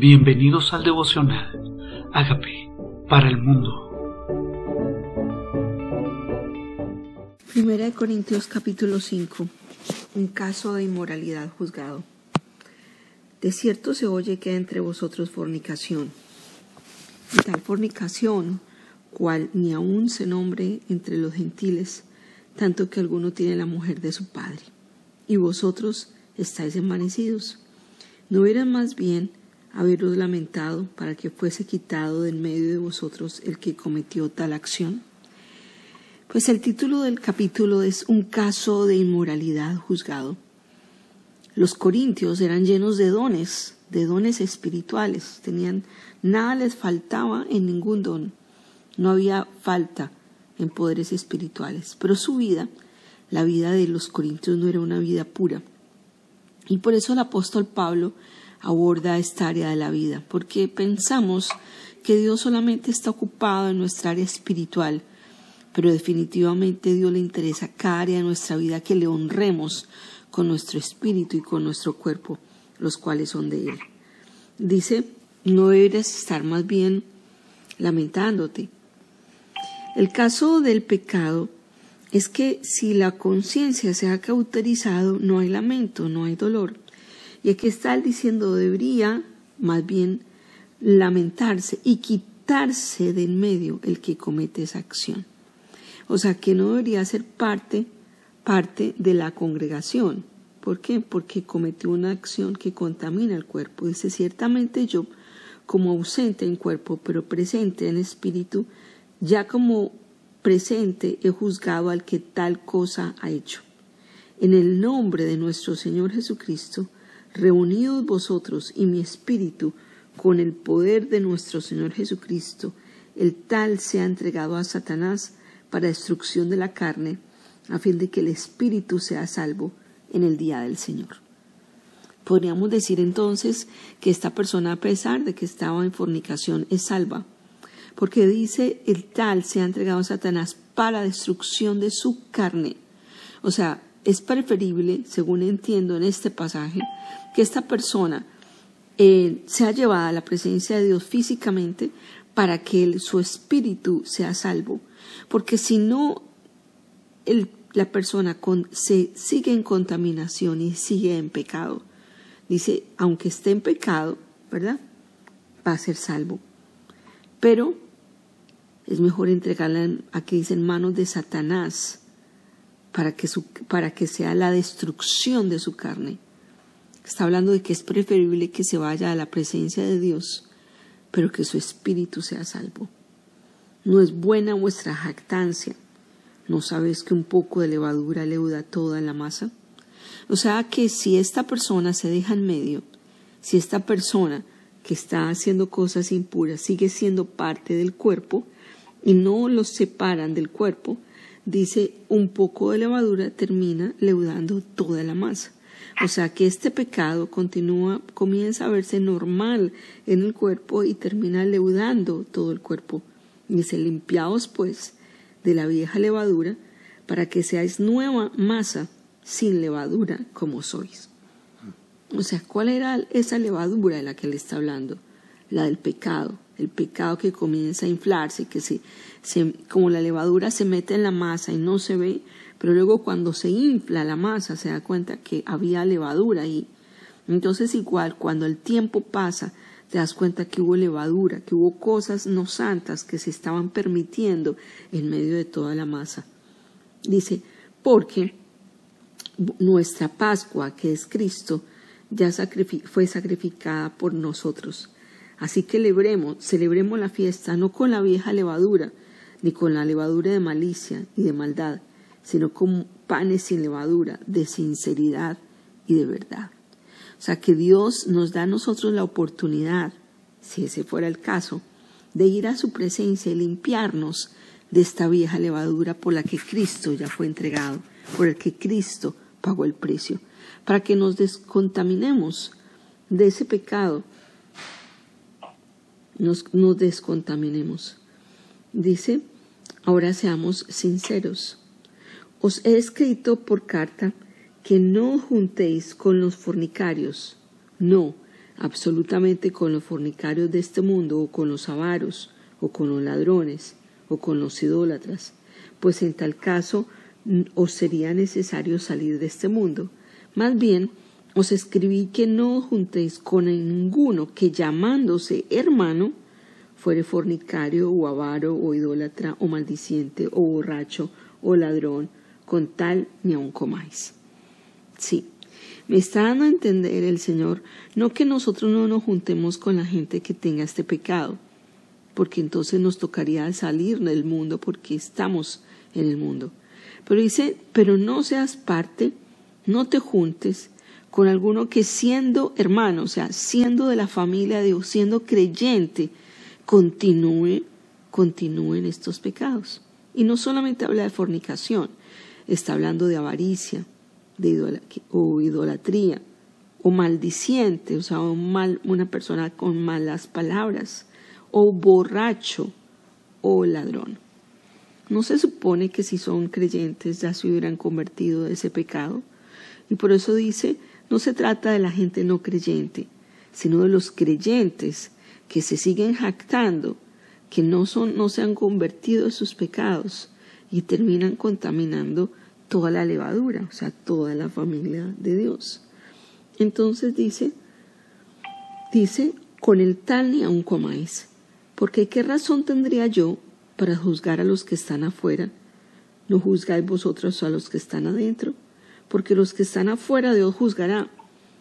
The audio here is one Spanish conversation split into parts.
Bienvenidos al devocional. Hágame para el mundo. Primera de Corintios capítulo 5. Un caso de inmoralidad juzgado. De cierto se oye que entre vosotros fornicación. Y tal fornicación, cual ni aun se nombre entre los gentiles, tanto que alguno tiene la mujer de su padre. Y vosotros estáis envanecidos. ¿No eran más bien haberos lamentado para que fuese quitado de en medio de vosotros el que cometió tal acción? Pues el título del capítulo es Un caso de inmoralidad juzgado. Los corintios eran llenos de dones, de dones espirituales, tenían nada les faltaba en ningún don. No había falta en poderes espirituales, pero su vida, la vida de los corintios no era una vida pura. Y por eso el apóstol Pablo aborda esta área de la vida, porque pensamos que Dios solamente está ocupado en nuestra área espiritual, pero definitivamente Dios le interesa cada área de nuestra vida que le honremos con nuestro espíritu y con nuestro cuerpo, los cuales son de Él. Dice, no deberías estar más bien lamentándote. El caso del pecado es que si la conciencia se ha cauterizado, no hay lamento, no hay dolor. Y aquí está él diciendo, debería más bien lamentarse y quitarse de en medio el que comete esa acción. O sea, que no debería ser parte, parte de la congregación. ¿Por qué? Porque cometió una acción que contamina el cuerpo. Dice, ciertamente yo, como ausente en cuerpo, pero presente en espíritu, ya como presente he juzgado al que tal cosa ha hecho. En el nombre de nuestro Señor Jesucristo, reunidos vosotros y mi espíritu con el poder de nuestro Señor Jesucristo, el tal sea entregado a Satanás para destrucción de la carne, a fin de que el espíritu sea salvo en el día del Señor. Podríamos decir entonces que esta persona, a pesar de que estaba en fornicación, es salva, porque dice el tal sea entregado a Satanás para destrucción de su carne. O sea, es preferible, según entiendo en este pasaje, que esta persona eh, sea llevada a la presencia de Dios físicamente para que su espíritu sea salvo. Porque si no, la persona se sigue en contaminación y sigue en pecado. Dice, aunque esté en pecado, ¿verdad? Va a ser salvo. Pero es mejor entregarla, aquí dice, en manos de Satanás para que, para que sea la destrucción de su carne. Está hablando de que es preferible que se vaya a la presencia de Dios, pero que su espíritu sea salvo. No es buena vuestra jactancia. ¿No sabes que un poco de levadura leuda toda la masa? O sea que si esta persona se deja en medio, si esta persona que está haciendo cosas impuras sigue siendo parte del cuerpo y no los separan del cuerpo, dice un poco de levadura termina leudando toda la masa. O sea que este pecado continúa, comienza a verse normal en el cuerpo y termina leudando todo el cuerpo. Dice, limpiaos pues de la vieja levadura para que seáis nueva masa sin levadura como sois. O sea, ¿cuál era esa levadura de la que él está hablando? La del pecado, el pecado que comienza a inflarse, que se, como la levadura se mete en la masa y no se ve, pero luego cuando se infla la masa se da cuenta que había levadura ahí. Entonces igual cuando el tiempo pasa te das cuenta que hubo levadura, que hubo cosas no santas que se estaban permitiendo en medio de toda la masa. Dice, porque nuestra Pascua, que es Cristo, ya fue sacrificada por nosotros. Así que celebremos, celebremos la fiesta no con la vieja levadura, ni con la levadura de malicia y de maldad, sino con panes sin levadura, de sinceridad y de verdad. O sea, que Dios nos da a nosotros la oportunidad, si ese fuera el caso, de ir a su presencia y limpiarnos de esta vieja levadura por la que Cristo ya fue entregado, por el que Cristo pagó el precio, para que nos descontaminemos de ese pecado, nos, descontaminemos. Dice, ahora seamos sinceros. Os he escrito por carta que no juntéis con los fornicarios, no, absolutamente con los fornicarios de este mundo o con los avaros o con los ladrones o con los idólatras, pues en tal caso os sería necesario salir de este mundo. Más bien, os escribí que no juntéis con ninguno que llamándose hermano fuere fornicario o avaro o idólatra o maldiciente o borracho o ladrón, con tal ni aun comáis. Sí, me está dando a entender el Señor, no que nosotros no nos juntemos con la gente que tenga este pecado, porque entonces nos tocaría salir del mundo porque estamos en el mundo. Pero dice, pero no seas parte, no te juntes con alguno que siendo hermano, o sea, siendo de la familia de Dios, siendo creyente, continúe, continúe en estos pecados. Y no solamente habla de fornicación, está hablando de avaricia, de o idolatría, o maldiciente, o sea, una persona con malas palabras, o borracho, o ladrón. No se supone que si son creyentes ya se hubieran convertido de ese pecado. Y por eso dice, no se trata de la gente no creyente, sino de los creyentes que se siguen jactando, que no, son, no se han convertido de sus pecados y terminan contaminando toda la levadura, o sea, toda la familia de Dios. Entonces dice, dice, con el tal ni aun comáis, porque qué razón tendría yo para juzgar a los que están afuera, no juzgáis vosotros a los que están adentro, porque los que están afuera Dios juzgará.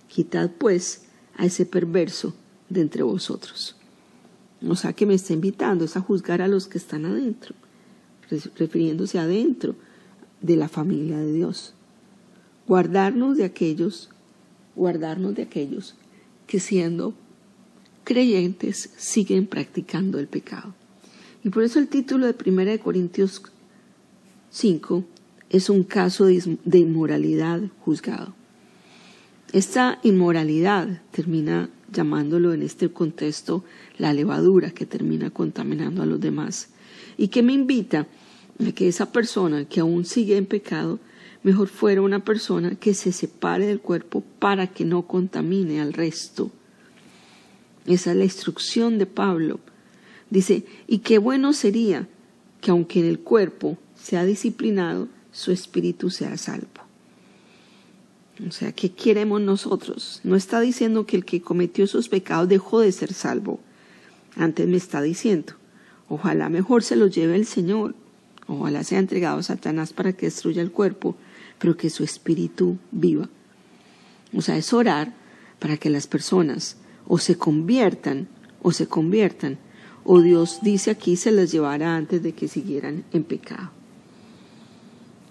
Quitad pues a ese perverso de entre vosotros. O sea que me está invitando es a juzgar a los que están adentro, refiriéndose adentro de la familia de Dios. Guardarnos de aquellos, guardarnos de aquellos que siendo creyentes siguen practicando el pecado. Y por eso el título de 1 Corintios 5 es un caso de inmoralidad juzgado. Esta inmoralidad termina llamándolo en este contexto la levadura que termina contaminando a los demás y que me invita a que esa persona que aún sigue en pecado mejor fuera una persona que se separe del cuerpo para que no contamine al resto. Esa es la instrucción de Pablo Dice, y qué bueno sería que aunque en el cuerpo sea disciplinado, su espíritu sea salvo. O sea, ¿qué queremos nosotros? No está diciendo que el que cometió esos pecados dejó de ser salvo. Antes me está diciendo, ojalá mejor se lo lleve el Señor, ojalá sea entregado a Satanás para que destruya el cuerpo, pero que su espíritu viva. O sea, es orar para que las personas o se conviertan o se conviertan o Dios dice aquí se las llevará antes de que siguieran en pecado.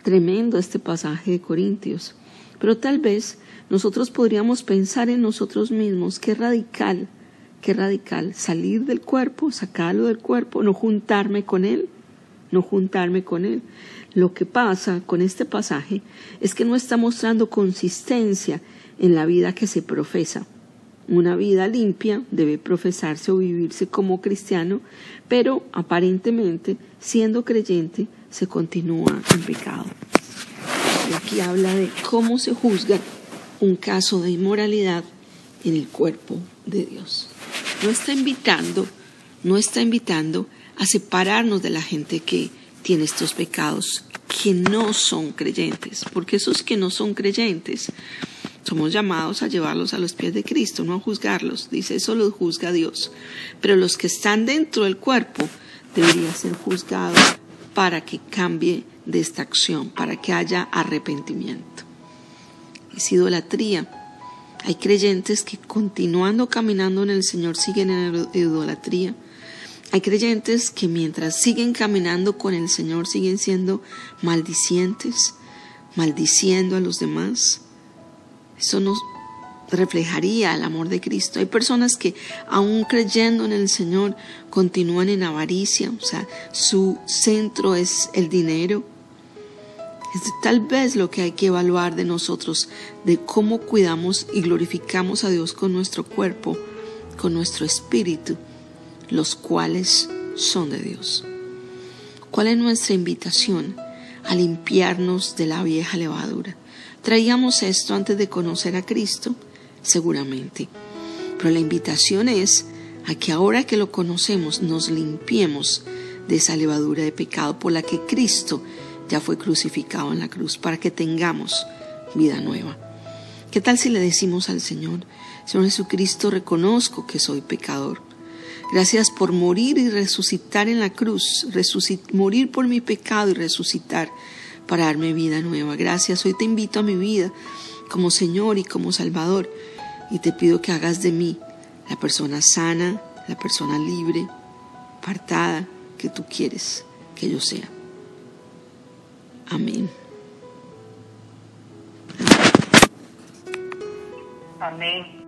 Tremendo este pasaje de Corintios, pero tal vez nosotros podríamos pensar en nosotros mismos, qué radical, qué radical, salir del cuerpo, sacarlo del cuerpo, no juntarme con él, no juntarme con él. Lo que pasa con este pasaje es que no está mostrando consistencia en la vida que se profesa. Una vida limpia debe profesarse o vivirse como cristiano, pero aparentemente, siendo creyente, se continúa en pecado. Y aquí habla de cómo se juzga un caso de inmoralidad en el cuerpo de Dios. No está invitando, no está invitando a separarnos de la gente que tiene estos pecados, que no son creyentes, porque esos que no son creyentes somos llamados a llevarlos a los pies de Cristo, no a juzgarlos. Dice, eso los juzga Dios. Pero los que están dentro del cuerpo deberían ser juzgados para que cambie de esta acción, para que haya arrepentimiento. Es idolatría. Hay creyentes que continuando caminando en el Señor siguen en idolatría. Hay creyentes que mientras siguen caminando con el Señor siguen siendo maldicientes, maldiciendo a los demás. Eso nos reflejaría el amor de Cristo. Hay personas que aún creyendo en el Señor continúan en avaricia, o sea, su centro es el dinero. Es tal vez lo que hay que evaluar de nosotros, de cómo cuidamos y glorificamos a Dios con nuestro cuerpo, con nuestro espíritu, los cuales son de Dios. ¿Cuál es nuestra invitación? A limpiarnos de la vieja levadura ¿Traíamos esto antes de conocer a Cristo? Seguramente. Pero la invitación es a que ahora que lo conocemos nos limpiemos de esa levadura de pecado por la que Cristo ya fue crucificado en la cruz, para que tengamos vida nueva. ¿Qué tal si le decimos al Señor, Señor Jesucristo, reconozco que soy pecador? Gracias por morir y resucitar en la cruz, morir por mi pecado y resucitar para darme vida nueva. Gracias, hoy te invito a mi vida como Señor y como Salvador y te pido que hagas de mí la persona sana, la persona libre, apartada que tú quieres que yo sea. Amén. Amén.